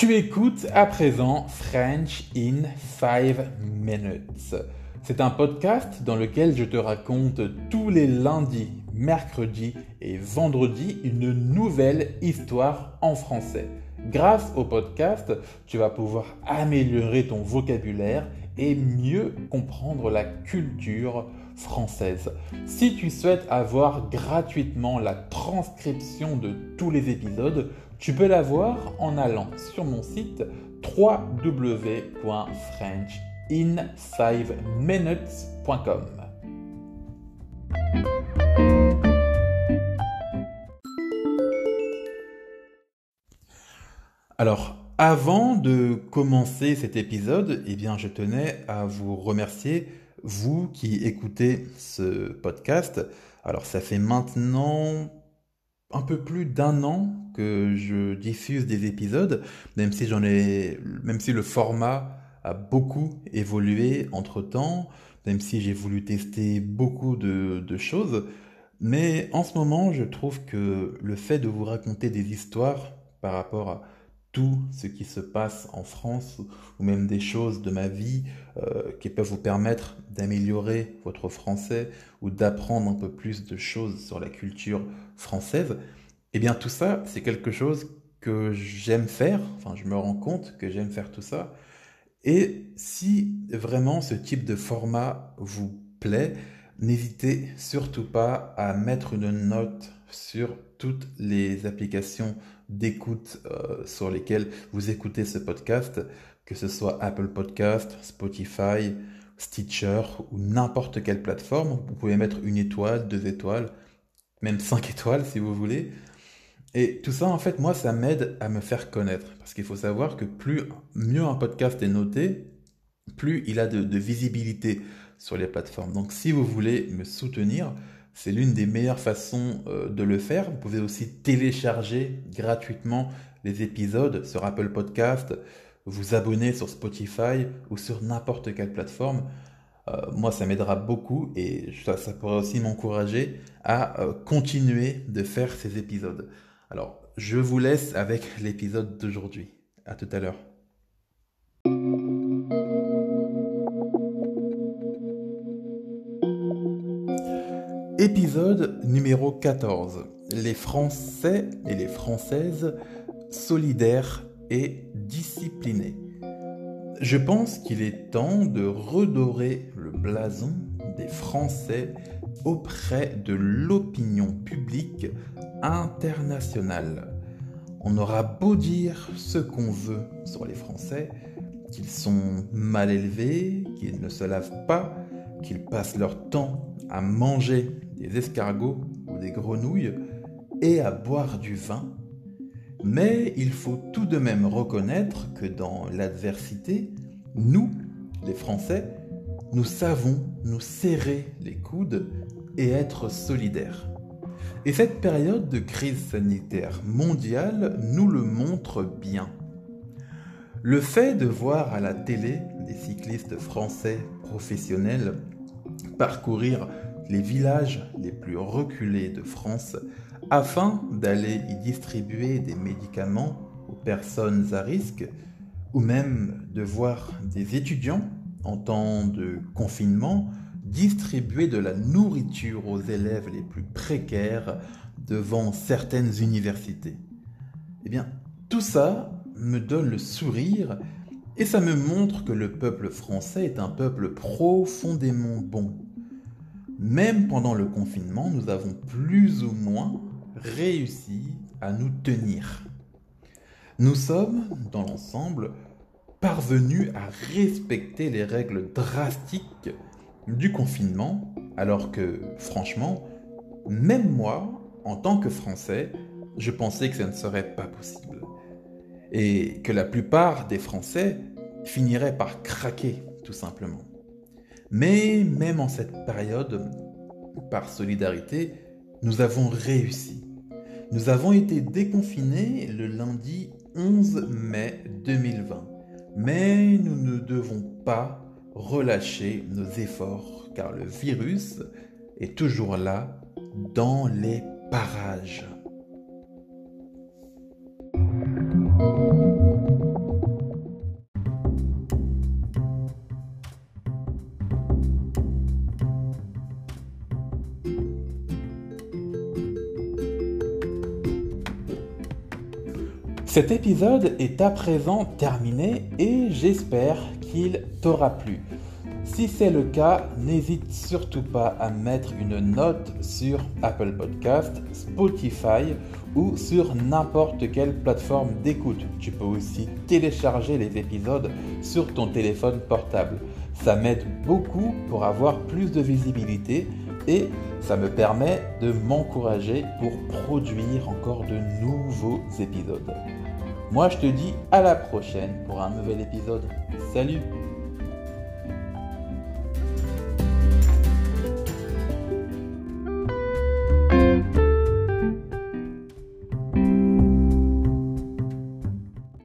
Tu écoutes à présent French in 5 minutes. C'est un podcast dans lequel je te raconte tous les lundis, mercredis et vendredis une nouvelle histoire en français. Grâce au podcast, tu vas pouvoir améliorer ton vocabulaire et mieux comprendre la culture française. Si tu souhaites avoir gratuitement la transcription de tous les épisodes, tu peux l'avoir en allant sur mon site www.frenchinsfiveminutes.com. Alors, avant de commencer cet épisode, eh bien, je tenais à vous remercier, vous qui écoutez ce podcast. Alors, ça fait maintenant un peu plus d'un an que je diffuse des épisodes, même si j'en ai, même si le format a beaucoup évolué entre temps, même si j'ai voulu tester beaucoup de, de choses. Mais en ce moment, je trouve que le fait de vous raconter des histoires par rapport à tout ce qui se passe en France ou même des choses de ma vie euh, qui peuvent vous permettre d'améliorer votre français ou d'apprendre un peu plus de choses sur la culture française, eh bien tout ça, c'est quelque chose que j'aime faire, enfin je me rends compte que j'aime faire tout ça. Et si vraiment ce type de format vous plaît, n'hésitez surtout pas à mettre une note sur toutes les applications d'écoute euh, sur lesquelles vous écoutez ce podcast, que ce soit Apple Podcast, Spotify, Stitcher ou n'importe quelle plateforme. Vous pouvez mettre une étoile, deux étoiles, même cinq étoiles si vous voulez. Et tout ça, en fait, moi, ça m'aide à me faire connaître. Parce qu'il faut savoir que plus mieux un podcast est noté, plus il a de, de visibilité sur les plateformes. Donc si vous voulez me soutenir, c'est l'une des meilleures façons euh, de le faire. Vous pouvez aussi télécharger gratuitement les épisodes sur Apple Podcast, vous abonner sur Spotify ou sur n'importe quelle plateforme. Euh, moi, ça m'aidera beaucoup et ça, pourrait aussi m'encourager à euh, continuer de faire ces épisodes. Alors, je vous laisse avec l'épisode d'aujourd'hui. À tout à l'heure. Épisode numéro 14. Les Français et les Françaises solidaires et disciplinés. Je pense qu'il est temps de redorer le blason des Français auprès de l'opinion publique internationale. On aura beau dire ce qu'on veut sur les Français, qu'ils sont mal élevés, qu'ils ne se lavent pas, qu'ils passent leur temps à manger des escargots ou des grenouilles et à boire du vin, mais il faut tout de même reconnaître que dans l'adversité, nous, les Français, nous savons nous serrer les coudes et être solidaires. Et cette période de crise sanitaire mondiale nous le montre bien. Le fait de voir à la télé des cyclistes français professionnels parcourir les villages les plus reculés de France afin d'aller y distribuer des médicaments aux personnes à risque ou même de voir des étudiants en temps de confinement distribuer de la nourriture aux élèves les plus précaires devant certaines universités. Eh bien, tout ça me donne le sourire et ça me montre que le peuple français est un peuple profondément bon. Même pendant le confinement, nous avons plus ou moins réussi à nous tenir. Nous sommes, dans l'ensemble, parvenus à respecter les règles drastiques du confinement, alors que, franchement, même moi, en tant que Français, je pensais que ça ne serait pas possible. Et que la plupart des Français finiraient par craquer, tout simplement. Mais même en cette période, par solidarité, nous avons réussi. Nous avons été déconfinés le lundi 11 mai 2020. Mais nous ne devons pas relâcher nos efforts car le virus est toujours là dans les parages. Cet épisode est à présent terminé et j'espère qu'il t'aura plu. Si c'est le cas, n'hésite surtout pas à mettre une note sur Apple Podcast, Spotify ou sur n'importe quelle plateforme d'écoute. Tu peux aussi télécharger les épisodes sur ton téléphone portable. Ça m'aide beaucoup pour avoir plus de visibilité et ça me permet de m'encourager pour produire encore de nouveaux épisodes. Moi je te dis à la prochaine pour un nouvel épisode. Salut